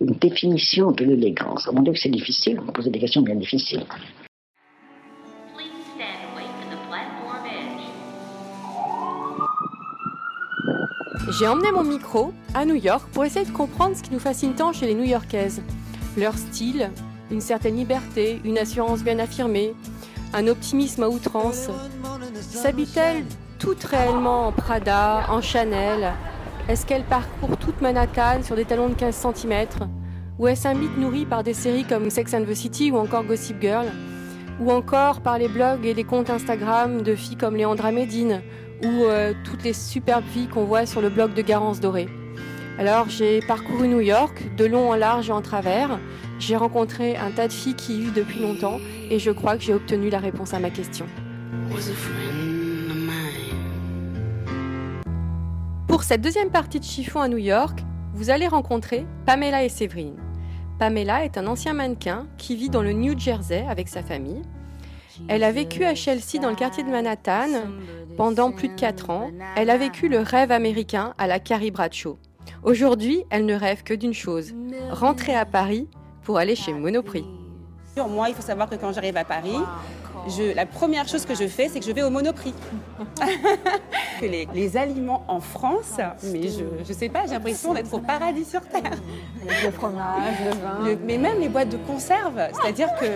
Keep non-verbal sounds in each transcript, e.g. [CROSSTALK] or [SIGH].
Une définition de l'élégance. Mon Dieu, c'est difficile. Vous me posez des questions bien difficiles. J'ai emmené mon micro à New York pour essayer de comprendre ce qui nous fascine tant chez les New-Yorkaises. Leur style, une certaine liberté, une assurance bien affirmée, un optimisme à outrance. S'habille-t-elle toutes réellement en Prada, en Chanel Est-ce qu'elle parcourt toute Manhattan sur des talons de 15 cm Ou est-ce un mythe nourri par des séries comme Sex and the City ou encore Gossip Girl Ou encore par les blogs et les comptes Instagram de filles comme Léandra Medine ou euh, toutes les superbes filles qu'on voit sur le blog de Garance Doré. Alors j'ai parcouru New York, de long en large et en travers. J'ai rencontré un tas de filles qui y vivent depuis longtemps et je crois que j'ai obtenu la réponse à ma question. Pour cette deuxième partie de chiffon à New York, vous allez rencontrer Pamela et Séverine. Pamela est un ancien mannequin qui vit dans le New Jersey avec sa famille. Elle a vécu à Chelsea dans le quartier de Manhattan pendant plus de 4 ans. Elle a vécu le rêve américain à la Carrie Bradshaw. Aujourd'hui, elle ne rêve que d'une chose, rentrer à Paris pour aller chez Monoprix. Moi, il faut savoir que quand j'arrive à Paris, je- la première chose que je fais, c'est que je vais au Monoprix. [LAUGHS] Les, les aliments en France, mais je, je sais pas, j'ai l'impression d'être au paradis sur terre. Le fromage, le vin. Le- mais même les boîtes de conserve, c'est-à-dire que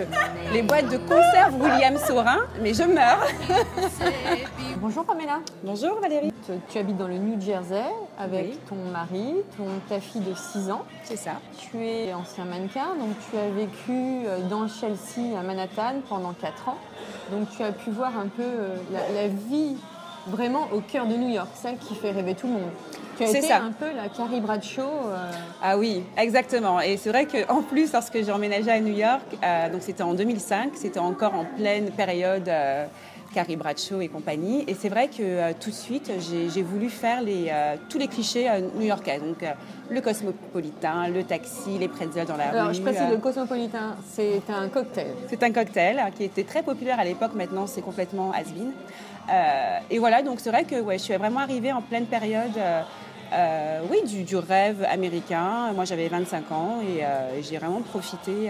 les boîtes de conserve William Saurin, mais je meurs. [LAUGHS] Bonjour Pamela. Bonjour Valérie. Tu, tu habites dans le New Jersey avec Oui. ton mari, ton, ta fille de 6 ans. C'est ça. Tu es ancien mannequin, donc tu as vécu euh, dans Chelsea à Manhattan pendant 4 ans. Donc tu as pu voir un peu euh, la, la vie vraiment au cœur de New York, celle qui fait rêver tout le monde. Tu as été ça. un peu la Carrie Bradshaw. euh, Ah oui, exactement. Et c'est vrai qu'en plus, lorsque j'ai emménagé à New York, euh, donc c'était en 2005, c'était encore en pleine période euh, Carrie Bradshaw et compagnie. Et c'est vrai que euh, tout de suite, j'ai voulu faire les, euh, tous les clichés euh, new-yorkais. Donc le cosmopolitain, le taxi, les pretzels dans la Alors rue. je précise, le cosmopolitain, c'est un cocktail. c'est un cocktail qui était très populaire à l'époque. Maintenant, c'est complètement has-been. Euh, et voilà, donc c'est vrai que ouais, je suis vraiment arrivée en pleine période. oui, du, du rêve américain. Moi, j'avais 25 ans et j'ai vraiment profité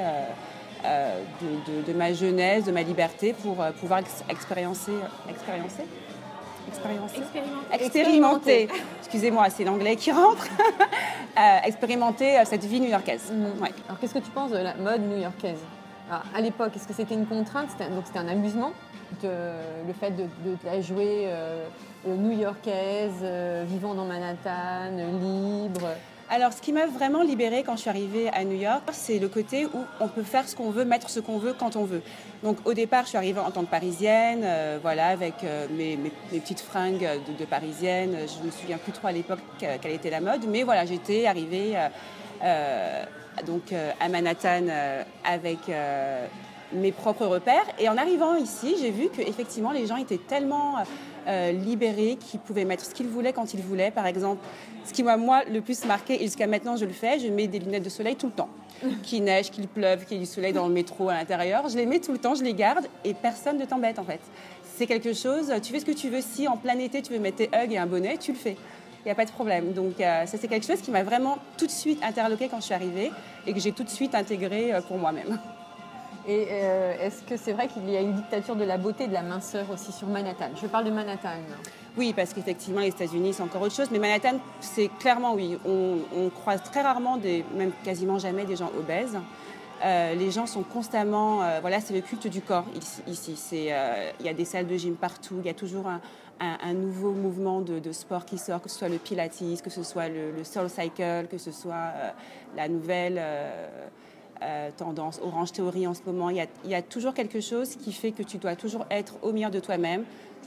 de, de- de ma jeunesse, de ma liberté pour euh, pouvoir ex- expériencer, expériencer, expériencer, expérimenter. Excusez-moi, c'est l'anglais qui rentre. [LAUGHS] Euh, expérimenter euh, cette vie new-yorkaise. Ouais. Alors qu'est-ce que tu penses de la mode new-yorkaise? À l'époque, est-ce que c'était une contrainte? Donc c'était un amusement de, le fait de, la jouer euh, euh, new-yorkaise, euh, vivant dans Manhattan, euh, libre? Alors, ce qui m'a vraiment libérée quand je suis arrivée à New York, c'est le côté où on peut faire ce qu'on veut, mettre ce qu'on veut quand on veut. Donc, au départ, je suis arrivée en tant que parisienne, euh, voilà, avec euh, mes, petites fringues de, parisienne. Je me souviens plus trop à l'époque que- quelle était la mode, mais voilà, j'étais arrivée euh, euh, donc euh, à Manhattan euh, avec euh, mes propres repères. Et en arrivant ici, j'ai vu que effectivement, les gens étaient tellement euh, libérés qu'ils pouvaient mettre ce qu'ils voulaient quand ils voulaient. Par exemple, ce qui m'a moi le plus marqué, et jusqu'à maintenant je le fais, je mets des lunettes de soleil tout le temps. Qu'il neige, qu'il pleuve, qu'il y ait du soleil dans le métro à l'intérieur, je les mets tout le temps, je les garde et personne ne t'embête en fait. C'est quelque chose, tu fais ce que tu veux. Si en plein été tu veux mettre tes hugs et un bonnet, tu le fais. Il n'y a pas de problème. Donc euh, ça c'est quelque chose qui m'a vraiment tout de suite interloqué quand je suis arrivée et que j'ai tout de suite intégré euh, pour moi-même. Et euh, est-ce que c'est vrai qu'il y a une dictature de la beauté de la minceur aussi sur Manhattan? Je parle de Manhattan. Oui, parce qu'effectivement, les États-Unis, c'est encore autre chose. Mais Manhattan, c'est clairement, oui, on, croise très rarement, même quasiment jamais, des gens obèses. Euh, les gens sont constamment, euh, voilà, c'est le culte du corps ici. il y a des salles de gym partout. Il y a toujours un, nouveau mouvement de, sport qui sort, que ce soit le Pilates, que ce soit le, le Soul Cycle, que ce soit la nouvelle. Euh, tendance Orange Theory en ce moment. Il y, a, il y, a, toujours quelque chose qui fait que tu dois toujours être au meilleur de toi-même,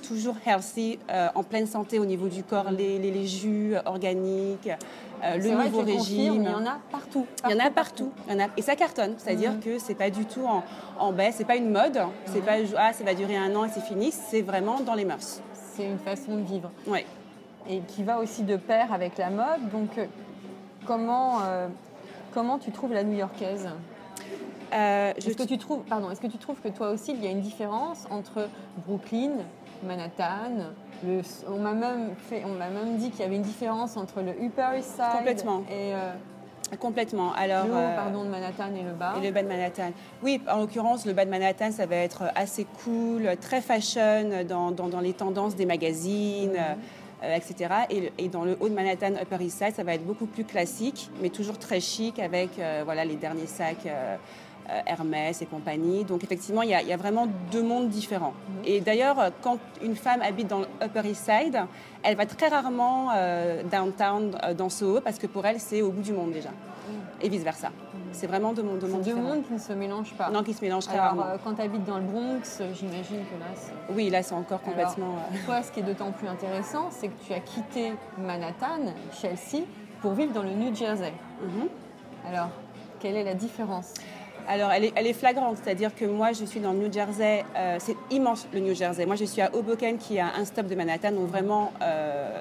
toujours healthy, euh, en pleine santé au niveau du corps, les, les, les jus organiques, euh, le vrai, nouveau régime. il y en a partout. il y en a partout. Il y en a, et ça cartonne. C'est-à-dire Mhm. que c'est pas du tout en, en baisse, c'est pas une mode. C'est pas ah ça va durer un an et c'est fini. C'est vraiment dans les mœurs. C'est une façon de vivre. Ouais. Et qui va aussi de pair avec la mode. Donc, comment, comment tu trouves la new-yorkaise? Euh, je Est-ce que, tu trouves, pardon, est-ce que tu trouves que toi aussi, il y a une différence entre Brooklyn, Manhattan le, On m'a même, fait- on m'a même dit qu'il y avait une différence entre le Upper East Side Complètement. et euh, complètement. Alors le haut euh, pardon, de Manhattan et le bas. Et le bas de Manhattan. Oui, en l'occurrence, le bas de Manhattan, ça va être assez cool, très fashion dans, dans, dans les tendances des magazines, euh, etc. Et, dans le haut de Manhattan, Upper East Side, ça va être beaucoup plus classique, mais toujours très chic avec euh, voilà, les derniers sacs euh, euh, Hermès et compagnie. Donc effectivement, il y, a, il y a vraiment deux mondes différents. Et d'ailleurs, euh, quand une femme habite dans le Upper East Side, elle va très rarement euh, downtown euh, dans Soho parce que pour elle, c'est au bout du monde déjà. Et vice-versa. C'est vraiment deux mondes, deux mondes deux différents. mondes qui ne se mélangent pas. Non, qui se mélangent très Alors, rarement. euh, quand tu habites dans le Bronx, j'imagine que là, c'est... Oui, là, c'est encore Alors, complètement. euh, Toi, ce qui est d'autant plus intéressant, c'est que tu as quitté Manhattan, Chelsea, pour vivre dans le New Jersey. mhm. Alors, quelle est la différence Alors, elle est, elle est flagrante, c'est-à-dire que moi, je suis dans le New Jersey. euh, c'est immense le New Jersey. Moi, je suis à Hoboken, qui est à un stop de Manhattan, donc vraiment. euh,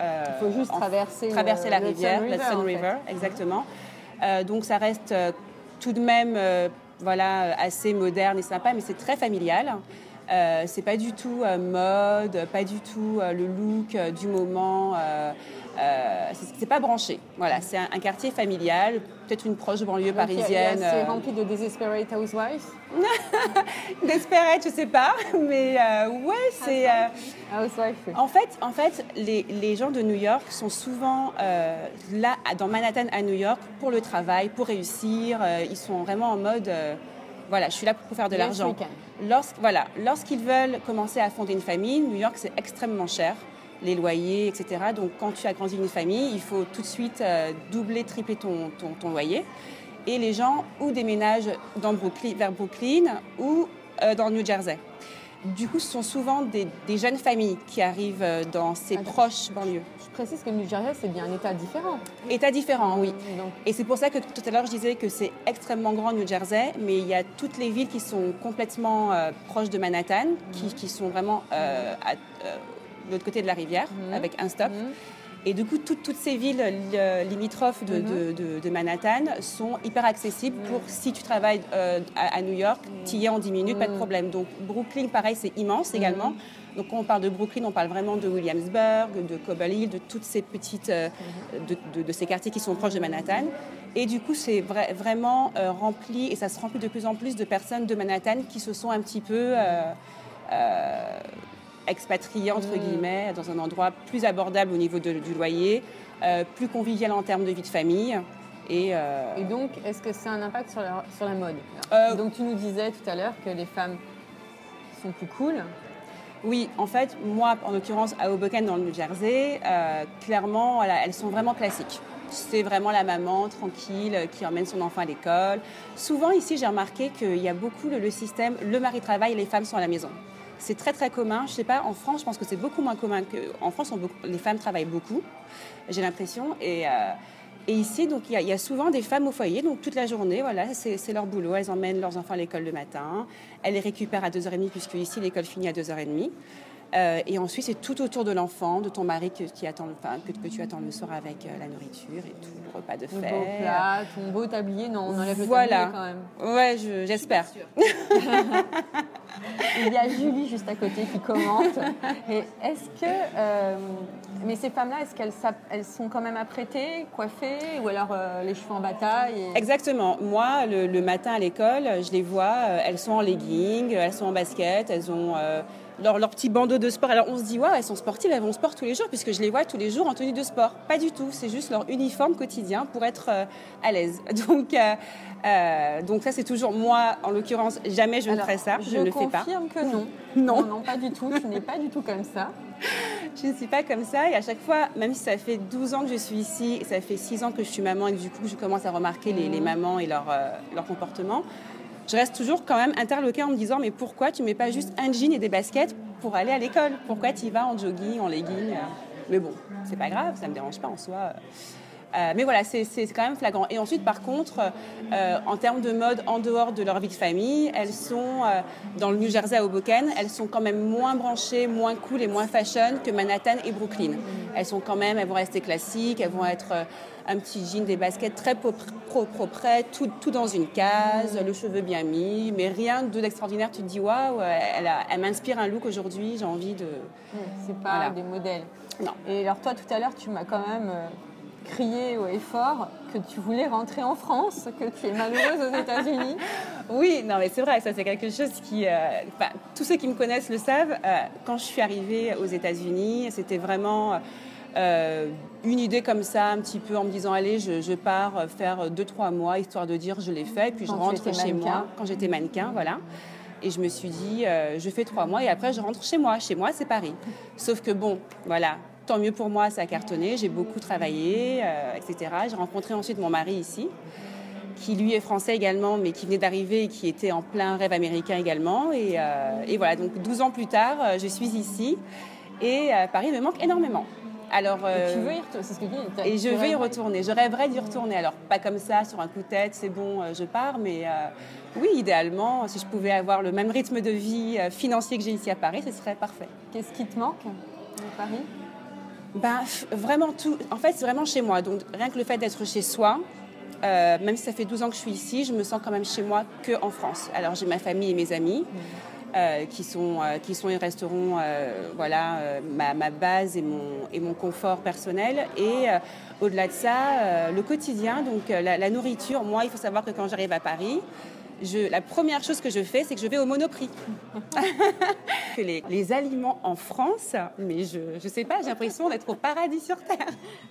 euh, Il faut juste traverser, le- la rivière, Sun la River, Sun en fait. River, exactement. Donc, ça reste euh, tout de même, euh, voilà, assez moderne et sympa, mais c'est très familial. Euh, c'est pas du tout euh, mode, pas du tout euh, le look euh, du moment. Euh, c'est- pas branché. Voilà, c'est un, un quartier familial, peut-être une proche banlieue parisienne. C'est euh, rempli de desperate housewives [LAUGHS] Desperate, je sais pas, mais euh, ouais, c'est. euh, oui. en fait, en fait les, les gens de New York sont souvent euh, là, dans Manhattan à New York, pour le travail, pour réussir. ils sont vraiment en mode. voilà, je suis là pour faire de l'argent. Lorsqu'- voilà, lorsqu'ils veulent commencer à fonder une famille, New York, c'est extrêmement cher, les loyers, etc. Donc, quand tu agrandis une famille, il faut tout de suite euh, doubler, tripler ton, ton, ton loyer. Et les gens ou déménagent dans Brooklyn, vers Brooklyn ou euh, dans le New Jersey. Du coup, ce sont souvent des, des jeunes familles qui arrivent euh, dans ces Attends. proches banlieues. Je précise que le New Jersey, c'est bien un état différent. États différents, oui. Donc, Et c'est pour ça que tout à l'heure je disais que c'est extrêmement grand New Jersey, mais il y a toutes les villes qui sont complètement euh, proches de Manhattan, qui, qui sont vraiment euh, à, euh, de l'autre côté de la rivière, Mhm. avec un stop. Mhm. Et du coup, toutes- toutes ces villes euh, limitrophes de, Mhm. de- de- de Manhattan sont hyper accessibles pour si tu travailles euh, à, à New York, tu y es en 10 minutes, pas de problème. Donc Brooklyn, pareil, c'est immense également. Donc quand on parle de Brooklyn, on parle vraiment de Williamsburg, de Cobble Hill, de toutes ces petites, euh, de, de- de ces quartiers qui sont proches de Manhattan. Et du coup, c'est vra- vraiment euh, rempli, et ça se remplit de plus en plus de personnes de Manhattan qui se sont un petit peu euh, expatriées, entre guillemets, dans un endroit plus abordable au niveau de- du loyer, euh, plus convivial en termes de vie de famille. Et, euh, Et donc, est-ce que c'est un impact sur la, sur la mode Euh, Donc, tu nous disais tout à l'heure que les femmes sont plus cool. Oui, en fait, moi, en l'occurrence, à Hoboken, dans le New Jersey, clairement, voilà, elles sont vraiment classiques. C'est vraiment la maman tranquille qui emmène son enfant à l'école. Souvent, ici, j'ai remarqué qu'il y a beaucoup le, le système le mari travaille et les femmes sont à la maison. C'est très, très commun. Je sais pas, en France, je pense que c'est beaucoup moins commun qu'en France, on beaucoup- les femmes travaillent beaucoup, j'ai l'impression. Et, euh, ici, donc, il y, a, souvent des femmes au foyer, donc toute la journée, voilà, c'est leur boulot. Elles emmènent leurs enfants à l'école le matin, elles les récupèrent à 2h30, puisque ici, l'école finit à 2h30. Euh, et ensuite, c'est tout autour de l'enfant, de ton mari que, qui attend, enfin, que, que tu attends le soir avec euh, la nourriture et tout, le repas de Le fête. beau plat, ton beau tablier. Non, on enlève Voilà. le tablier quand même. Ouais, je- j'espère. [LAUGHS] Il y a Julie juste à côté qui commente. Et est-ce que. euh, mais ces femmes-là, est-ce qu'elles elles sont quand même apprêtées, coiffées, ou alors les cheveux en bataille et- Exactement. Moi, le, le matin à l'école, je les vois, elles sont en legging, elles sont en basket, elles ont leur, leur petit bandeau de sport. Alors on se dit, waouh, elles sont sportives, elles vont au sport tous les jours, puisque je les vois tous les jours en tenue de sport. Pas du tout, c'est juste leur uniforme quotidien pour être euh, à l'aise. [LAUGHS] Donc, euh, euh, donc ça, c'est toujours moi, en l'occurrence, jamais je ne ferai ça, je, ne le fais pas. confirme que non. [LAUGHS] Non. non. pas du tout. Tu n'es pas du tout comme ça. [LAUGHS] je ne suis pas comme ça. Et à chaque fois, même si ça fait 12 ans que je suis ici, ça fait 6 ans que je suis maman et que du coup, je commence à remarquer les, les mamans et leur, leur comportement, je reste toujours quand même interloquée en me disant mais pourquoi tu mets pas juste un jean et des baskets pour aller à l'école? Pourquoi tu y vas en jogging, en legging? Mais bon, c'est pas grave, ça me dérange pas en soi. Euh, mais voilà, c'est quand même flagrant. Et ensuite, par contre, euh, en termes de mode, en dehors de leur vie de famille, elles sont euh, dans le New Jersey à Hoboken, elles sont quand même moins branchées, moins cool et moins fashion que Manhattan et Brooklyn. Elles sont quand même, elles vont rester classiques, elles vont être un petit jean, des baskets très propre, propre, tout, tout dans une case, le cheveu bien mis, mais rien de d'extraordinaire. Tu te dis waouh, elle, a- elle m'inspire un look aujourd'hui, j'ai envie de. C'est pas Voilà. des modèles. Non. Et alors toi, tout à l'heure, tu m'as quand même euh, crié haut et fort que tu voulais rentrer en France, que tu es malheureuse aux États-Unis. [LAUGHS] Oui, non, mais c'est vrai, ça c'est quelque chose qui. euh, tous ceux qui me connaissent le savent. euh, quand je suis arrivée aux États-Unis, c'était vraiment euh, une idée comme ça, un petit peu en me disant allez, je, je pars faire deux trois mois histoire de dire je l'ai fait, et puis Quand je rentre chez mannequin. moi quand j'étais mannequin, voilà. Et je me suis dit, euh, je fais trois mois et après je rentre chez moi. Chez moi, c'est Paris. Sauf que bon, voilà, tant mieux pour moi, ça a cartonné. J'ai beaucoup travaillé, euh, etc. J'ai rencontré ensuite mon mari ici qui lui est français également, mais qui venait d'arriver et qui était en plein rêve américain également. Et, euh, et voilà, donc 12 ans plus tard, euh, je suis ici et euh, Paris me manque énormément. Alors, euh, Tu veux y retourner, c'est ce que je dis. et je tu veux y retourner. Je rêverais d'y retourner. Alors, pas comme ça, sur un coup de tête, c'est bon, euh, je pars. Mais euh, oui, idéalement, si je pouvais avoir le même rythme de vie euh, financier que j'ai ici à Paris, ce serait parfait. Qu'est-ce qui te manque à Paris? Ben, vraiment tout. En fait, c'est vraiment chez moi. Donc, rien que le fait d'être chez soi, euh, même si ça fait 12 ans que je suis ici, je me sens quand même chez moi qu'en France. Alors, j'ai ma famille et mes amis. Euh, qui sont euh, qui sont et resteront euh, voilà ma, ma base et mon et mon confort personnel et au-delà de ça le quotidien donc la, la nourriture moi il faut savoir que quand j'arrive à Paris je, la première chose que je fais, c'est que je vais au Monoprix. [LAUGHS] les, les aliments en France, mais je ne sais pas, j'ai l'impression d'être au paradis sur Terre.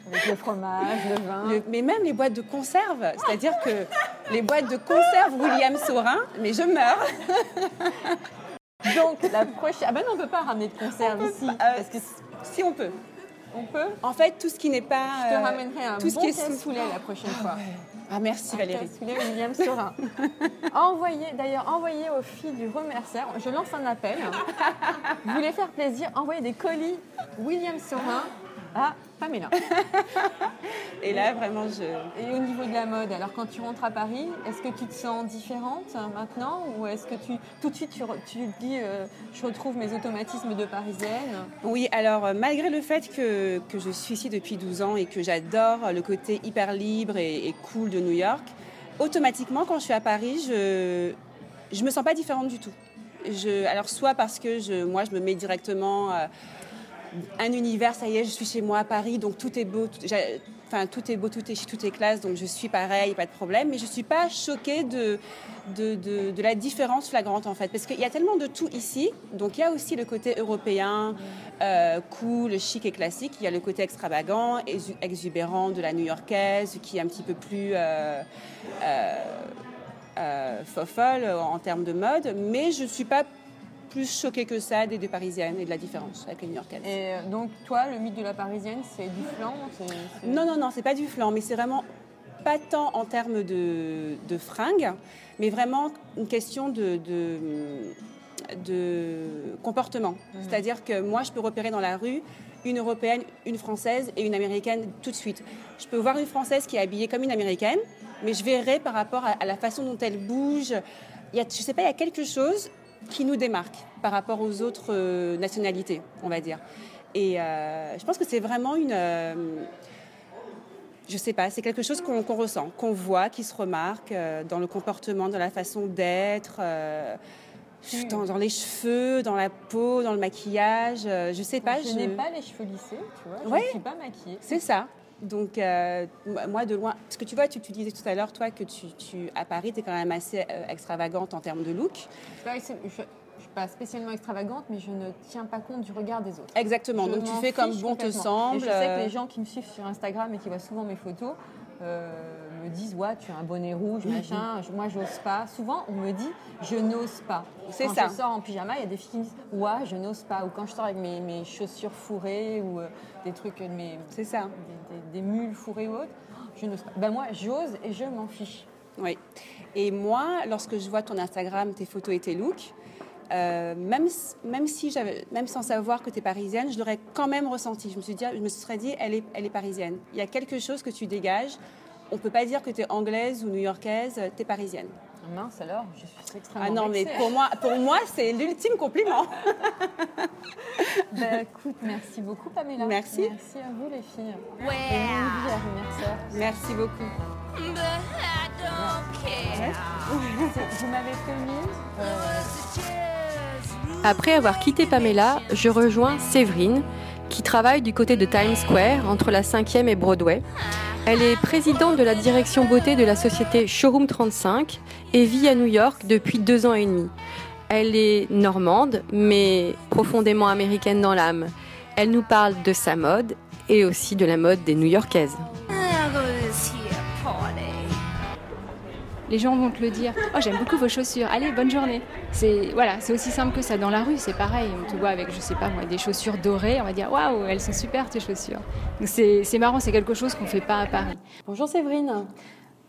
Avec le fromage, le vin. Le- mais même les boîtes de conserve, c'est-à-dire que les boîtes de conserve William Saurin, mais je meurs. [LAUGHS] Donc, la prochaine. Ah ben non, on ne peut pas ramener de conserve ici. Euh, parce que si on peut. on peut. En fait, tout ce qui n'est pas. Je te euh, ramènerai un tout ce bon qui est sous- la prochaine fois. Ah merci Un Valérie. cassoulet William Saurin. [LAUGHS] envoyez, d'ailleurs, envoyez aux filles du remercieur. Je lance un appel. Vous voulez faire plaisir? Envoyez des colis William Saurin à Pamela. [LAUGHS] Et là, vraiment, je. Et au niveau de la mode, alors quand tu rentres à Paris, est-ce que tu te sens différente euh, maintenant Ou est-ce que tu, tout de suite, tu, tu te dis, euh, je retrouve mes automatismes de parisienne? Oui, alors euh, malgré le fait que, que je suis ici depuis 12 ans et que j'adore le côté hyper libre et, et cool de New York, automatiquement quand je suis à Paris, je je me sens pas différente du tout. Je, alors soit parce que je, moi je me mets directement euh, un univers, ça y est, je suis chez moi à Paris, donc tout est beau, tout, enfin tout est beau, tout est tout est classe, donc je suis pareil, pas de problème. Mais je suis pas choquée de de, de, la différence flagrante en fait, parce qu'il y a tellement de tout ici. Donc il y a aussi le côté européen, euh, cool, chic et classique. Il y a le côté extravagant, exu- exubérant de la New-Yorkaise, qui est un petit peu plus euh, euh, euh, en termes de mode. Mais je suis pas plus choquée que ça des deux parisiennes et de la différence avec les New-Yorkaises. Et euh, donc, toi, le mythe de la parisienne, c'est du flan Non, non, non, c'est pas du flan, mais c'est vraiment pas tant en termes de, de fringues, mais vraiment une question de, de, de comportement. C'est-à-dire que moi, je peux repérer dans la rue une européenne, une française et une américaine tout de suite. Je peux voir une française qui est habillée comme une américaine, mais je verrai par rapport à, à la façon dont elle bouge. Il y a, je sais pas, il y a quelque chose qui nous démarque par rapport aux autres euh, nationalités, on va dire. Et euh, je pense que c'est vraiment une. euh, je sais pas, c'est quelque chose qu'on ressent, qu'on voit, qui se remarque euh, dans le comportement, dans la façon d'être, euh, dans, dans les cheveux, dans la peau, dans le maquillage. je sais pas. je, n'ai pas les cheveux lissés, tu vois. Je Ouais. ne suis pas maquillée. C'est ça. Donc, euh, moi, de loin, parce que tu vois, tu, tu disais tout à l'heure, toi, que tu, tu à Paris, tu es quand même assez euh, extravagante en termes de look. Je ne suis pas spécialement extravagante, mais je ne tiens pas compte du regard des autres. Exactement. Je Donc, tu fais comme bon te semble. Et je sais que euh, les gens qui me suivent sur Instagram et qui voient souvent mes photos euh, me disent ouais tu as un bonnet rouge machin moi j'ose pas souvent on me dit je n'ose pas C'est quand ça. je sors en pyjama il y a des filles qui me disent ouais je n'ose pas ou quand je sors avec mes, mes chaussures fourrées ou euh, des trucs euh, mes, C'est ça. des, des- des mules fourrées ou autres je n'ose pas ben moi j'ose et je m'en fiche Oui. Et moi, lorsque je vois ton Instagram, tes photos et tes looks, euh, même, même, si même sans savoir que tu es parisienne, je l'aurais quand même ressenti. Je me, suis dit, je me serais dit, elle est, elle est parisienne. Il y a quelque chose que tu dégages. On ne peut pas dire que tu es anglaise ou new-yorkaise, tu es parisienne. Ah mince alors je suis extrêmement Ah non, mais pour moi, pour moi c'est l'ultime compliment. [LAUGHS] Ben, écoute merci beaucoup Pamela Merci. merci à vous les filles et Remercieur. Merci beaucoup. vous m'avez promis euh, Après avoir quitté Pamela, je rejoins Séverine, qui travaille du côté de Times Square, entre la 5e et Broadway. Elle est présidente de la direction beauté de la société Showroom 35 et vit à New York depuis deux ans et demi. Elle est normande, mais profondément américaine dans l'âme. Elle nous parle de sa mode et aussi de la mode des New-Yorkaises. Les gens vont te le dire. Oh, j'aime beaucoup vos chaussures. Allez, bonne journée. C'est voilà, c'est aussi simple que ça. Dans la rue, c'est pareil. On te voit avec, je sais pas moi, des chaussures dorées. On va dire waouh, elles sont super tes chaussures. Donc c'est c'est marrant. C'est quelque chose qu'on fait pas à Paris. Bonjour Séverine,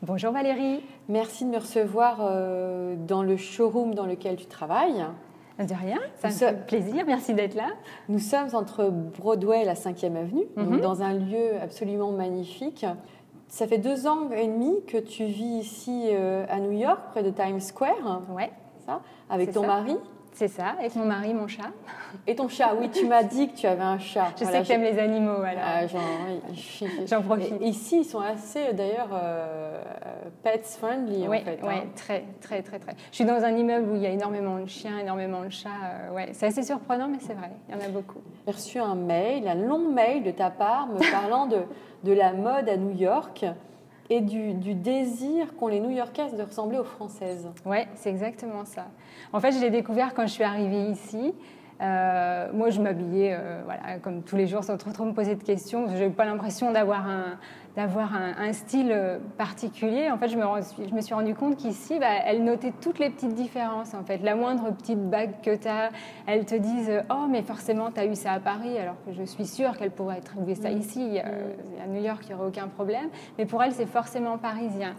Bonjour Valérie. merci de me recevoir euh, dans le showroom dans lequel tu travailles. De rien. Ça me fait plaisir. Merci d'être là. Nous sommes entre Broadway et la 5e avenue, donc Mhm. dans un lieu absolument magnifique. Ça fait deux ans et demi que tu vis ici euh, à New York, près de Times Square, Ouais, ça, avec ton ça. mari c'est ça. Avec mon mari, mon chat. et ton chat. Oui, tu m'as dit que tu avais un chat. Je Voilà, sais que t'aimes les animaux. Voilà. Ah, j'en- oui, [LAUGHS] J'en profite. Ici, ils sont assez, d'ailleurs, euh, pets friendly, Oui, en fait. ouais, hein. très, très, très, très. Je suis dans un immeuble où il y a énormément de chiens, énormément de chats. euh, ouais, c'est assez surprenant, mais c'est vrai. Il y en a beaucoup. J'ai reçu un mail, un long mail de ta part me parlant de, de la mode à New York et du, désir qu'ont les New-Yorkaises de ressembler aux Françaises. Ouais, c'est exactement ça. En fait, je l'ai découvert quand je suis arrivée ici. Euh, moi, je m'habillais euh, voilà, comme tous les jours sans trop, trop me poser de questions. Je n'avais pas l'impression d'avoir un, d'avoir un, un style euh, particulier. En fait, je me, je me suis rendu compte qu'ici, bah, elle notait toutes les petites différences. En fait, la moindre petite bague que tu as, elles te disent Oh, mais forcément, tu as eu ça à Paris, alors que je suis sûre qu'elle pourrait trouver ça ici. Euh, à New York, il n'y aurait aucun problème. Mais pour elle, c'est forcément parisien.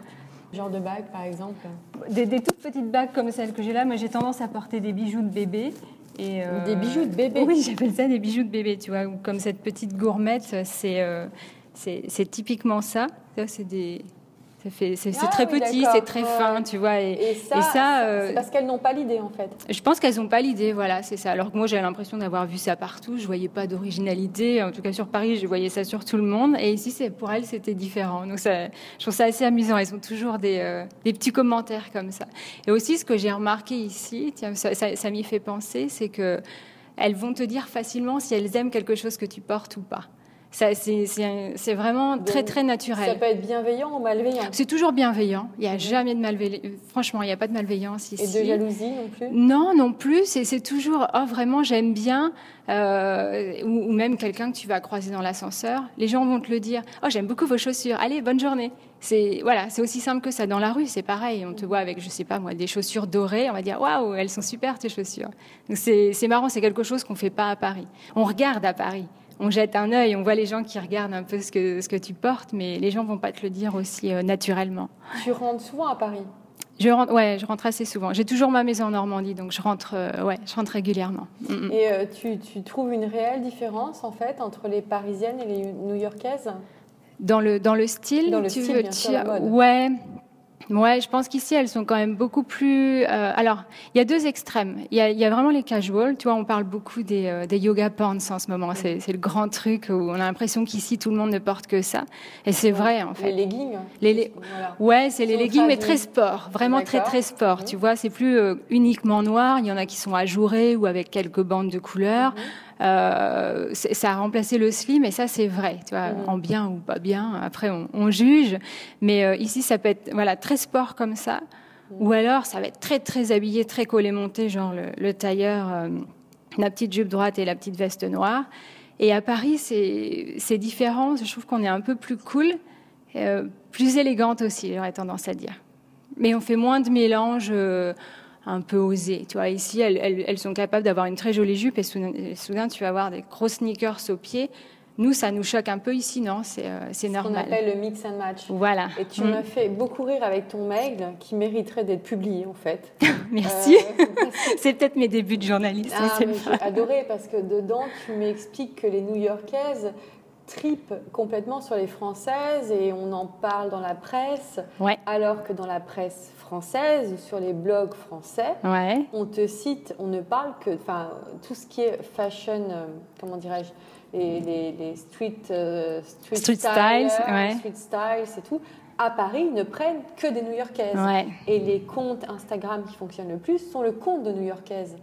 Genre de bague, par exemple Des, des toutes petites bagues comme celle que j'ai là, moi j'ai tendance à porter des bijoux de bébé. Et euh, Des bijoux de bébé Oui, [LAUGHS] j'appelle ça des bijoux de bébé, tu vois. Comme cette petite gourmette, c'est euh, c'est typiquement ça. Ça, c'est des. C'est Ah très oui, petit, c'est très fin, tu vois. Et, Et ça, euh, c'est parce qu'elles n'ont pas l'idée, en fait. je pense qu'elles n'ont pas l'idée, voilà, c'est ça. Alors que moi, j'avais l'impression d'avoir vu ça partout. Je voyais pas d'originalité. En tout cas, sur Paris, je voyais ça sur tout le monde. Et ici, pour elles, c'était différent. Donc, ça, je trouve ça assez amusant. Elles ont toujours des, euh, des petits commentaires comme ça. Et aussi, ce que j'ai remarqué ici, tiens, ça, ça- ça m'y fait penser, c'est que elles vont te dire facilement si elles aiment quelque chose que tu portes ou pas. C'est- vraiment très, Donc, très naturel. Ça peut être bienveillant ou malveillant? C'est toujours bienveillant. Il n'y a jamais de malveillance. Franchement, il n'y a pas de malveillance Et ici. de jalousie non plus? Non, non plus. C'est c'est toujours, oh vraiment, j'aime bien. euh, ou, ou même quelqu'un que tu vas croiser dans l'ascenseur. Les gens vont te le dire. Oh, j'aime beaucoup vos chaussures. Allez, bonne journée. C'est voilà, c'est aussi simple que ça. Dans la rue, c'est pareil. On te voit avec, je sais pas moi, des chaussures dorées. On va dire, waouh, elles sont super tes chaussures. Donc c'est c'est marrant. C'est quelque chose qu'on fait pas à Paris. On regarde à Paris. On jette un œil, on voit les gens qui regardent un peu ce que, ce que tu portes, mais les gens vont pas te le dire aussi euh, naturellement. Tu rentres souvent à Paris? Je rentre, ouais, je rentre assez souvent. J'ai toujours ma maison en Normandie, donc je rentre, euh, ouais, je rentre régulièrement. Mm, mm. Et euh, tu, tu trouves une réelle différence, en fait, entre les Parisiennes et les New-Yorkaises? Dans le dans le style, Dans le tu style, veux bien sûr, ouais. Ouais, je pense qu'ici elles sont quand même beaucoup plus. euh, alors, il y a deux extrêmes. Il y a, y a vraiment les casual. Tu vois, on parle beaucoup des, euh, des yoga pants en ce moment. C'est c'est le grand truc où on a l'impression qu'ici tout le monde ne porte que ça. Et c'est vrai en fait. Les leggings Les- les- Voilà. Ouais, c'est les leggings, mais très sport, vraiment très très sport. Mhm. Tu vois, c'est plus euh, uniquement noir. Il y en a qui sont ajourés ou avec quelques bandes de couleurs. Euh, ça a remplacé le slim, et ça c'est vrai. Tu vois, Mhm. en bien ou pas bien. Après, on, on juge. Mais euh, ici, ça peut être voilà très sport comme ça, ou alors ça va être très très habillé, très collé monté, genre le, le tailleur, euh, la petite jupe droite et la petite veste noire. Et à Paris, c'est différent. Je trouve qu'on est un peu plus cool. Plus élégante aussi, j'aurais tendance à dire. Mais on fait moins de mélanges euh, un peu osés. Tu vois, ici, elles, elles- elles sont capables d'avoir une très jolie jupe et soudain, tu vas avoir des gros sneakers aux pieds. Nous, ça nous choque un peu ici, non? C'est euh, c'est Ce qu'on normal. appelle le mix and match. Voilà. Et tu Mm. m'as fait beaucoup rire avec ton mail qui mériterait d'être publié en fait. [LAUGHS] Merci. Euh, [LAUGHS] C'est peut-être mes débuts de journaliste. Ah, j'ai adoré parce que dedans, tu m'expliques que les New-Yorkaises tripent complètement sur les Françaises et on en parle dans la presse, Ouais. alors que dans la presse française sur les blogs français, Ouais. on te cite, on ne parle que, enfin, tout ce qui est fashion, euh, comment dirais-je, les, les- les street, euh, street, styles, ouais. street styles et tout, à Paris ne prennent que des New-Yorkaises. Ouais. Et les comptes Instagram qui fonctionnent le plus sont le compte de New-Yorkaises.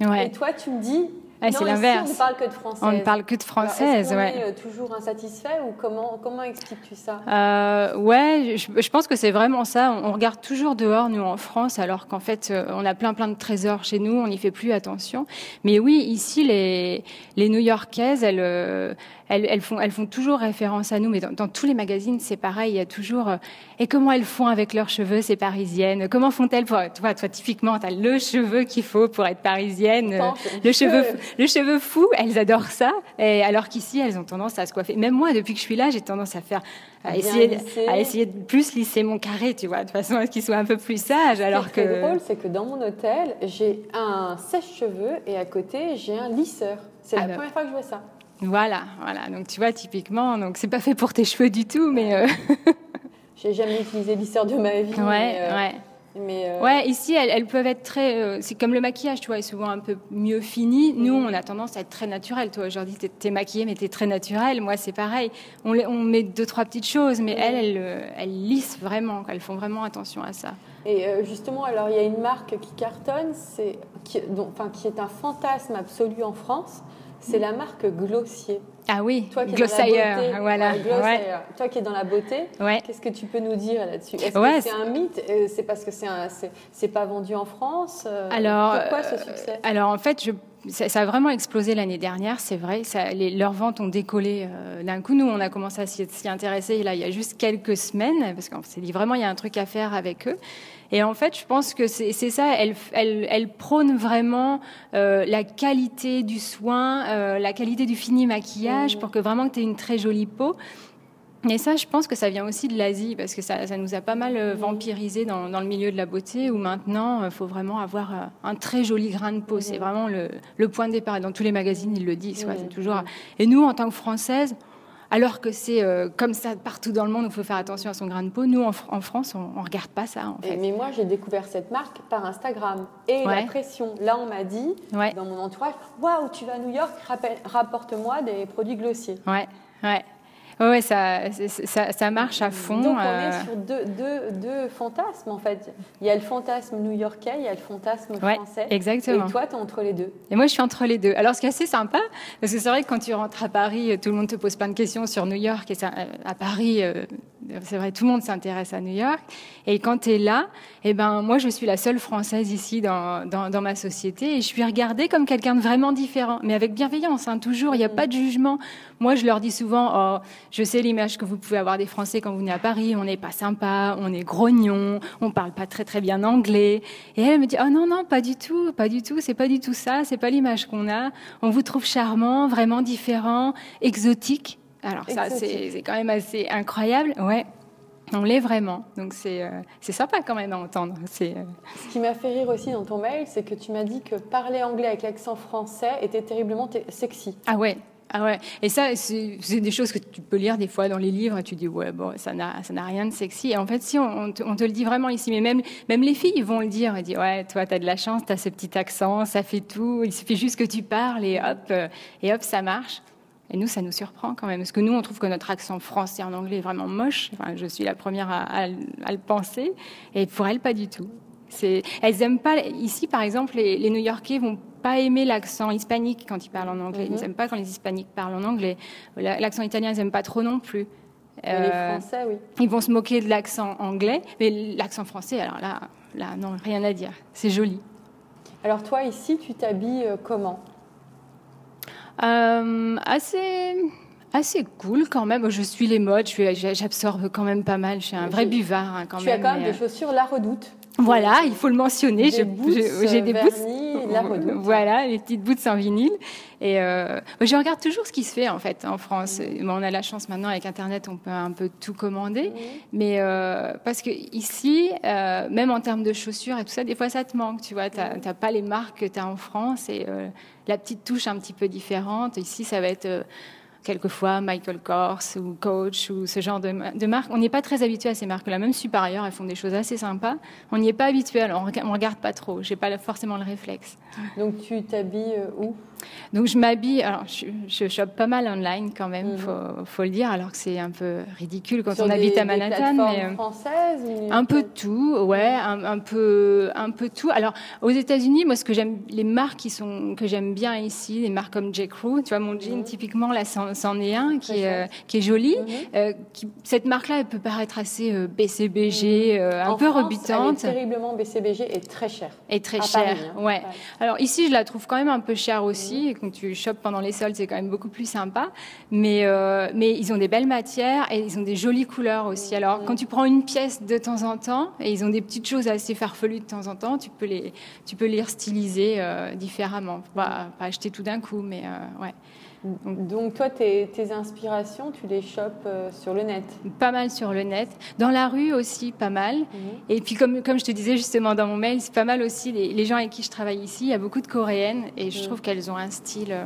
Et toi, tu me dis, Non, c'est l'inverse. on ne parle que de françaises. On ne parle que de Alors, française, Est-ce qu'on ouais. est euh, toujours insatisfait ou comment, comment expliques-tu ça? Euh, ouais, je, je pense que c'est vraiment ça. On, on regarde toujours dehors, nous, en France, alors qu'en fait, euh, on a plein plein de trésors chez nous, on n'y fait plus attention. Mais oui, ici, les, les New-Yorkaises, elles, euh, elles, elles, font, elles font toujours référence à nous, mais dans, dans tous les magazines, c'est pareil, il y a toujours... euh, et comment elles font avec leurs cheveux, ces parisiennes? Comment font-elles pour... Toi, toi typiquement, tu as le cheveu qu'il faut pour être parisienne, euh, le cheveu, que- le cheveu fou, elles adorent ça. Et alors qu'ici, elles ont tendance à se coiffer. Même moi, depuis que je suis là, j'ai tendance à faire, à essayer, de- lisser. à essayer de plus lisser mon carré, tu vois, de façon à ce qu'il soit un peu plus sage. Alors Ce qui est que drôle, c'est que dans mon hôtel, j'ai un sèche-cheveux et à côté, j'ai un lisseur. C'est la première fois que je vois ça. Voilà, voilà. Donc tu vois, typiquement, donc c'est pas fait pour tes cheveux du tout, mais euh, [LAUGHS] J'ai jamais utilisé lisseur de ma vie. ouais, mais, euh, ouais. mais, euh, Ouais, ici, elles, elles peuvent être très. euh, c'est comme le maquillage, tu vois, est souvent un peu mieux fini. Nous, on a tendance à être très naturel. Toi, aujourd'hui, t'es, t'es maquillée, mais t'es très naturel. Moi, c'est pareil. On, les- on met deux, trois petites choses, mais elles, elles, euh, elles lissent vraiment. Elles font vraiment attention à ça. Et euh, justement, alors il y a une marque qui cartonne, c'est qui, dont- enfin, qui est un fantasme absolu en France. C'est la marque Glossier. Ah oui, Toi qui Glossier, beauté, voilà. ouais, Glossier. Ouais. Toi qui es dans la beauté, Ouais. qu'est-ce que tu peux nous dire là-dessus? Est-ce que c'est un mythe? Euh, C'est parce que c'est pas vendu en France Euh, Alors, pourquoi ce euh, succès? Alors en fait, je, ça, ça a vraiment explosé l'année dernière, c'est vrai. Ça, les, leurs ventes ont décollé euh, d'un coup. Nous, on a commencé à s'y s'y intéresser là il y a juste quelques semaines parce qu'on s'est dit vraiment il y a un truc à faire avec eux. Et en fait, je pense que c'est ça. Elle, elle, elle prône vraiment euh, la qualité du soin, euh, la qualité du fini maquillage pour que vraiment tu aies une très jolie peau. Et ça, je pense que ça vient aussi de l'Asie, parce que ça, ça nous a pas mal euh, vampirisé dans, dans le milieu de la beauté, où maintenant, il faut vraiment avoir un très joli grain de peau. C'est vraiment le, le point de départ. Dans tous les magazines, ils le disent. toujours... Et nous, en tant que Françaises, alors que c'est euh, comme ça partout dans le monde, il faut faire attention à son grain de peau, nous, en, Fr- en France, on ne regarde pas ça, en fait. Mais moi, j'ai découvert cette marque par Instagram et Ouais. la pression. Là, on m'a dit Ouais, dans mon entourage Waouh, tu vas à New York, rapporte-moi des produits Glossier. ouais, ouais. Ouais, ça, ça, ça marche à fond. Donc, on euh, est sur deux, deux, deux fantasmes en fait. Il y a le fantasme new-yorkais, il y a le fantasme Ouais, français. exactement. Et toi, tu es entre les deux. Et moi, je suis entre les deux. Alors, ce qui est assez sympa, parce que c'est vrai que quand tu rentres à Paris, tout le monde te pose plein de questions sur New York. Et ça, euh, à Paris, euh, c'est vrai, tout le monde s'intéresse à New York. Et quand tu es là, eh ben, moi, je suis la seule Française ici dans, dans, dans ma société. Et je suis regardée comme quelqu'un de vraiment différent, mais avec bienveillance, hein, toujours. Il n'y a pas de jugement. Moi, je leur dis souvent, oh, je sais l'image que vous pouvez avoir des Français quand vous venez à Paris. On n'est pas sympa, on est grognon, on parle pas très très bien anglais. Et elle me dit, oh non, non, pas du tout, pas du tout, c'est pas du tout ça, c'est pas l'image qu'on a. On vous trouve charmant, vraiment différent, exotique. Alors ça, c'est quand même assez incroyable. Ouais, on l'est vraiment. Donc c'est euh, sympa quand même à entendre. Euh, Ce qui m'a fait rire aussi dans ton mail, c'est que tu m'as dit que parler anglais avec l'accent français était terriblement te- sexy. Ah ouais. Ah ouais. Et ça, c'est des choses que tu peux lire des fois dans les livres et tu dis, ouais, bon, ça n'a rien de sexy. Et en fait, si, on, on te, on te le dit vraiment ici, mais même, même les filles vont le dire. Elles disent, ouais, toi, tu as de la chance, tu as ce petit accent, ça fait tout. Il suffit juste que tu parles et hop, euh, et hop, ça marche. Et nous, ça nous surprend quand même. Parce que nous, on trouve que notre accent français en anglais est vraiment moche. Enfin, je suis la première à, à- à le penser. Et pour elles, pas du tout. C'est, elles aiment pas. Ici, par exemple, les, les New-Yorkais vont pas aimer l'accent hispanique quand ils parlent en anglais. Ils n'aiment pas quand les hispaniques parlent en anglais. La- L'accent italien, ils n'aiment pas trop non plus. Les Euh, Français, oui. ils vont se moquer de l'accent anglais, mais l'accent français, alors là, là, non, rien à dire. C'est joli. Alors toi, ici, tu t'habilles euh, comment? Assez, Assez cool quand même. Je suis les modes, j'absorbe quand même pas mal. Je suis un vrai buvard hein, quand tu même. as quand même des chaussures La Redoute. euh, Voilà, il faut le mentionner. J'ai des euh, boots. La Redoute. Voilà, les petites boots en vinyle. Et euh, je regarde toujours ce qui se fait en fait en France. Mm. Bon, on a la chance maintenant avec Internet, on peut un peu tout commander. Mm. Mais euh, parce que ici, euh, même en termes de chaussures et tout ça, des fois ça te manque. Tu vois, t'as pas les marques que tu as en France et la petite touche un petit peu différente. Ici, ça va être quelquefois Michael Kors ou Coach ou ce genre de, ma- de marques. On n'est pas très habitué à ces marques-là. Même supérieures, elles font des choses assez sympas. On n'y est pas habitué, alors on on regarde pas trop. J'ai pas forcément le réflexe. Donc tu t'habilles euh, où? Donc je m'habille, alors je, je shoppe pas mal online quand même, Mhm. faut, faut le dire, alors que c'est un peu ridicule quand Sur on des- habite à des Manhattan. plateformes mais, euh, françaises ou- un peu tout, ouais, un, un peu, un peu tout. Alors, aux États-Unis, moi, ce que j'aime, les marques qui sont que j'aime bien ici, les marques comme J. Crew, tu vois, mon jean, typiquement, là, c'en est un qui est, euh, qui est joli. Mhm. Euh, qui- cette marque-là, elle peut paraître assez euh, BCBG, un En peu France, rebutante Elle est terriblement BCBG et très chère. et très chère. Hein. ouais. Alors ici, je la trouve quand même un peu chère aussi. Et quand tu shoppes pendant les soldes, c'est quand même beaucoup plus sympa. Mais, euh, mais ils ont des belles matières et ils ont des jolies couleurs aussi. Alors quand tu prends une pièce de temps en temps, et ils ont des petites choses assez farfelues de temps en temps, tu peux les, tu peux les styliser euh, différemment. Pas acheter tout d'un coup, mais euh, ouais. Donc toi, tes, tes inspirations, tu les chopes euh, sur le net. Pas mal sur le net. Dans la rue aussi, pas mal. Et puis, comme, comme je te disais justement dans mon mail, c'est pas mal aussi les, les gens avec qui je travaille ici. Il y a beaucoup de Coréennes et je Mhm. trouve qu'elles ont un style euh,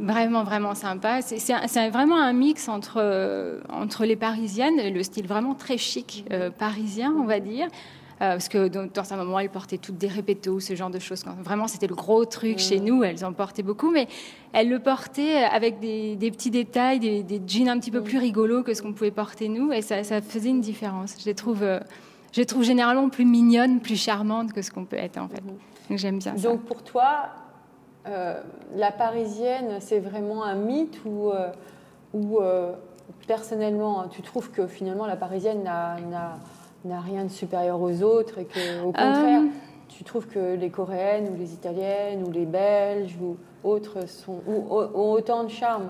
vraiment, vraiment sympa. C'est- vraiment un mix entre, euh, entre les Parisiennes, le style vraiment très chic euh, parisien, on va dire. Euh, parce que dans, dans un moment, elles portaient toutes des répétos, ce genre de choses. Quand- Vraiment, c'était le gros truc chez nous. Elles en portaient beaucoup, mais elles le portaient avec des, des petits détails, des, des jeans un petit peu plus rigolos que ce qu'on pouvait porter nous, et ça, ça faisait une différence. Je les trouve, euh, je les trouve généralement plus mignonnes, plus charmantes que ce qu'on peut être en fait. Donc j'aime bien ça. Donc pour toi, euh, la parisienne, c'est vraiment un mythe ou, personnellement, tu trouves que finalement la parisienne n'a- n'a n'a rien de supérieur aux autres et que au contraire, Euh. tu trouves que les coréennes ou les italiennes ou les belges ou autres sont, ou- ont autant de charme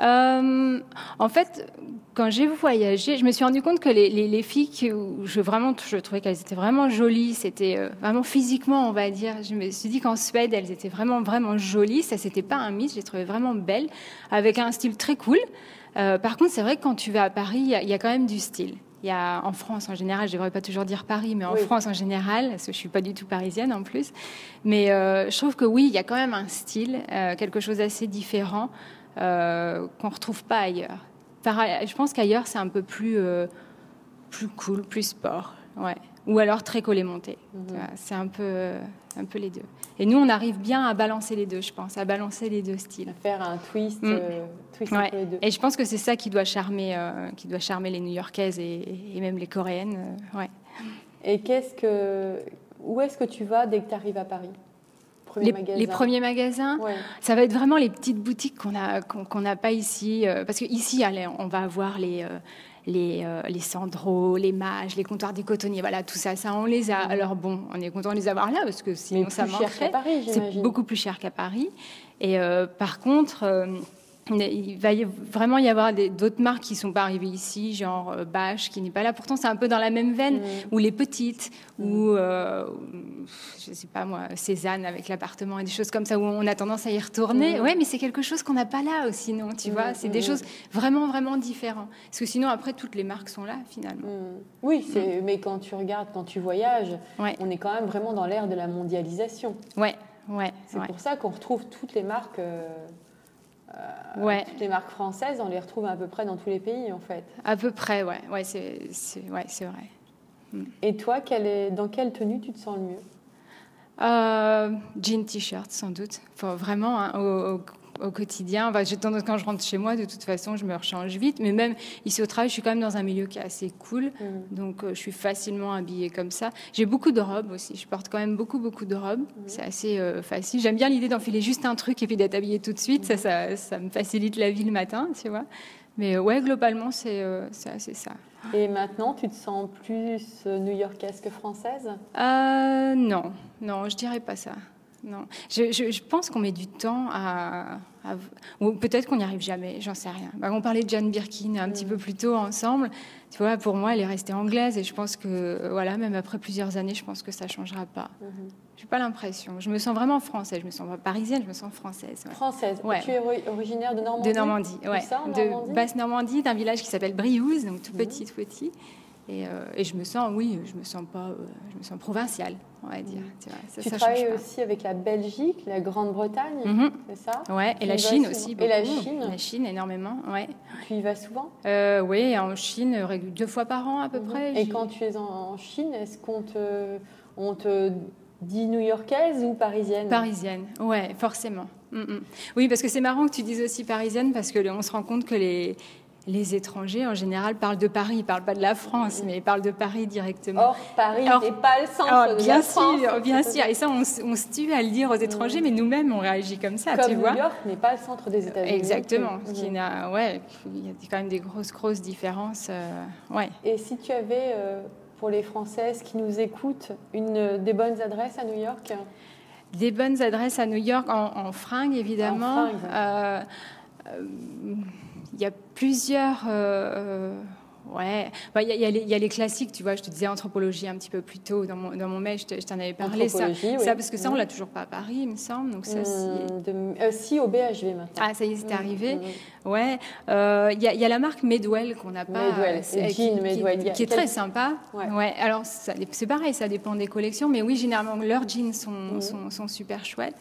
Euh, en fait, quand j'ai voyagé, je me suis rendu compte que les, les- les filles où je vraiment, je trouvais qu'elles étaient vraiment jolies. C'était euh, vraiment physiquement, on va dire. Je me suis dit qu'en Suède, elles étaient vraiment, vraiment jolies. Ça, c'était pas un mythe. Je les trouvais vraiment belles, avec un style très cool. Euh, par contre, c'est vrai que quand tu vas à Paris, il y a- il y, a quand même du style. Il y a en France en général, je devrais pas toujours dire Paris, mais en Oui. France en général, parce que je suis pas du tout parisienne en plus. Mais euh, je trouve que oui, il y a quand même un style, euh, quelque chose d'assez différent euh, qu'on retrouve pas ailleurs. Par je pense qu'ailleurs c'est un peu plus plus cool, plus sport, ouais. Ou alors très collé monté. Vois, C'est un peu un peu les deux. Et nous, on arrive bien à balancer les deux, je pense, à balancer les deux styles. faire un twist, Mm. euh, twist Ouais. entre les deux. Et je pense que c'est ça qui doit charmer, euh, qui doit charmer les New-Yorkaises et, et même les Coréennes. euh, ouais. Et qu'est-ce que, où est-ce que tu vas dès que tu arrives à Paris? Les, premiers magasins, Ouais. ça va être vraiment les petites boutiques qu'on a qu'on qu'on n'a pas ici, euh, parce que ici, allez, on va avoir les euh, les, euh, les Sandro, les Mages, les comptoirs des cotonniers, voilà, tout ça, ça on les a. Alors bon, on est content de les avoir là parce que sinon Mais ça plus cher qu'à manquerait. C'est beaucoup plus cher qu'à Paris. Et euh, par contre, euh, il va y vraiment y avoir d'autres marques qui sont pas arrivées ici, genre euh, Bache, qui n'est pas là. Pourtant, c'est un peu dans la même veine, Mm. ou les petites, ou euh, je sais pas moi, Cézanne avec l'appartement et des choses comme ça où on a tendance à y retourner. Mm. Ouais, mais c'est quelque chose qu'on n'a pas là aussi, non Tu vois, c'est des mm. choses vraiment vraiment différentes. Parce que sinon, après, toutes les marques sont là finalement. Mm. Oui, mais quand tu regardes, quand tu voyages, Ouais. on est quand même vraiment dans l'ère de la mondialisation. Ouais, ouais, C'est ouais. pour ça qu'on retrouve toutes les marques, euh, ouais. toutes les marques françaises, on les retrouve à peu près dans tous les pays en fait. À peu près, ouais, ouais, c'est, ouais, c'est vrai. Et toi, quelle est, dans quelle tenue tu te sens le mieux? Euh, jean, t-shirt, sans doute. Faut vraiment hein, au, au- au quotidien. Enfin, j'ai tendance quand je rentre chez moi, de toute façon, je me rechange vite. Mais même ici au travail, je suis quand même dans un milieu qui est assez cool, donc euh, je suis facilement habillée comme ça. J'ai beaucoup de robes aussi. Je porte quand même beaucoup, beaucoup de robes. C'est assez euh, facile. J'aime bien l'idée d'enfiler juste un truc et puis d'être habillée tout de suite. Ça, ça, ça me facilite la vie le matin, tu vois. Mais euh, ouais, globalement, c'est euh, assez ça. Et maintenant, tu te sens plus new-yorkaise que française? Euh, non, non, je dirais pas ça. Non. Je, je- je pense qu'on met du temps à. à- ou peut-être qu'on n'y arrive jamais, j'en sais rien. Bah, on parlait de Jane Birkin un petit peu plus tôt ensemble. Tu vois, pour moi, elle est restée anglaise et je pense que, euh, voilà, même après plusieurs années, je pense que ça ne changera pas. J'ai pas l'impression. Je me sens vraiment française. Je me sens pas parisienne, je me sens française. ouais. Française. Ouais. Tu es ori- originaire de Normandie? De Normandie, ouais. ça, en de Normandie? Basse-Normandie, d'un village qui s'appelle Briouze, donc tout Mhm. petit, tout petit. Et, euh, et je me sens, oui, je me sens pas, euh, je me sens provinciale, on va dire. Tu, vois, ça, Tu ça travailles aussi avec la Belgique, la Grande-Bretagne, Mhm. c'est ça? Ouais, Tu et la Chine aussi. Et la beaucoup. Chine La Chine, énormément, ouais. Tu y vas souvent? Euh, oui, en Chine, deux fois par an à peu près. Et quand tu es en, en Chine, est-ce qu'on te, on te dit new-yorkaise ou parisienne? Parisienne, ouais, forcément. Mm, mm. Oui, parce que c'est marrant que tu dises aussi parisienne, parce que on se rend compte que les, les étrangers, en général, parlent de Paris, ils parlent pas de la France, mais ils parlent de Paris directement. Or, Paris n'est pas le centre Alors, de bien la France. sûr, bien sûr. Et ça, on, se- on se tue à le dire aux étrangers, mais nous-mêmes, on réagit comme ça, Comme tu New vois. York n'est pas le centre des États-Unis. Exactement. Qui n'a- ouais, il y a quand même des grosses, grosses différences. euh, ouais. Et si tu avais, euh, pour les Françaises qui nous écoutent, une, des bonnes adresses à New York? Des bonnes adresses à New York, en, en fringues évidemment. En fringues. Euh, euh, Il y a plusieurs. euh, ouais, il y, a- y les- il y a les classiques, tu vois. Je te disais anthropologie un petit peu plus tôt dans mon, dans mon mail, je je t'en avais parlé. Ça, oui. ça, parce que ça, on Mhm. l'a toujours pas à Paris, il me semble. Donc ça, Hum, de- euh, Si, au BHV maintenant. Ah, ça y est, c'est Mhm, arrivé. mhm. Ouais, euh, il y, a- il y a la marque Medwell qu'on n'a pas. Medwell, euh, c'est- qui, jean qui- Medwell. A qui est quel- très sympa. Ouais. Ouais. alors c'est pareil, ça dépend des collections, mais oui, généralement leurs jeans sont, sont, sont super chouettes.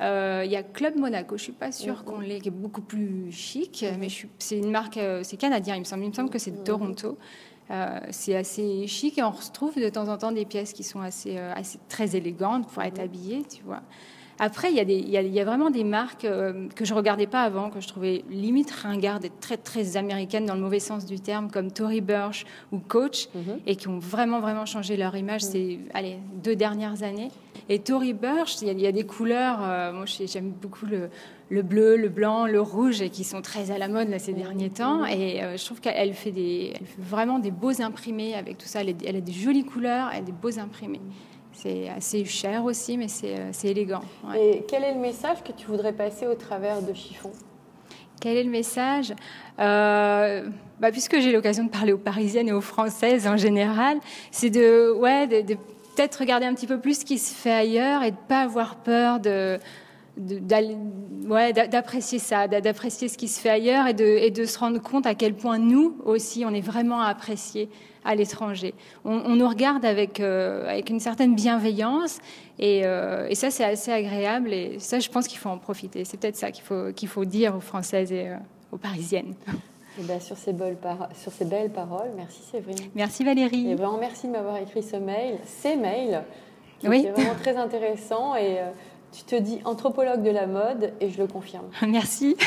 Euh, Il y a Club Monaco, je suis pas sûre Mhm. qu'on l'ait, qui est beaucoup plus chic, mais c'est une marque, euh, c'est canadien, il me semble. Il me semble que c'est de. Toronto. Euh, c'est assez chic et on retrouve de temps en temps des pièces qui sont assez, assez très élégantes pour être habillées, tu vois. Après, il y, a des- il y a- il y a vraiment des marques euh, que je regardais pas avant, que je trouvais limite ringardes et très très américaines dans le mauvais sens du terme, comme Tory Burch ou Coach, Mhm. et qui ont vraiment vraiment changé leur image ces allez, deux dernières années. Et Tory Burch, il y a, il y a des couleurs, euh, moi j'ai- j'aime beaucoup le, le bleu, le blanc, le rouge, et qui sont très à la mode là, ces derniers temps. Et euh, je trouve qu'elle fait, des, elle fait vraiment des beaux imprimés avec tout ça. Elle, elle a des jolies couleurs et des beaux imprimés. C'est assez cher aussi, mais c'est euh, élégant. ouais. Et quel est le message que tu voudrais passer au travers de Chiffon? Quel est le message? Euh, bah, Puisque j'ai l'occasion de parler aux Parisiennes et aux Françaises en général, c'est de, ouais, de, de peut-être regarder un petit peu plus ce qui se fait ailleurs et de pas avoir peur de ouais, d'apprécier ça, d'a- d'apprécier ce qui se fait ailleurs et de, et de se rendre compte à quel point nous aussi, on est vraiment appréciés à l'étranger. On, on nous regarde avec, euh, avec une certaine bienveillance et, euh, et ça, c'est assez agréable et ça, je pense qu'il faut en profiter. C'est peut-être ça qu'il faut, qu'il faut dire aux Françaises et euh, aux Parisiennes. Eh ben, sur, ces belles par- sur ces belles paroles, merci Séverine. Merci Valérie. Et vraiment merci de m'avoir écrit ce mail, ces mails, qui Oui. étaient vraiment très intéressants. Et tu te dis anthropologue de la mode, et je le confirme. [LAUGHS] Merci. [LAUGHS]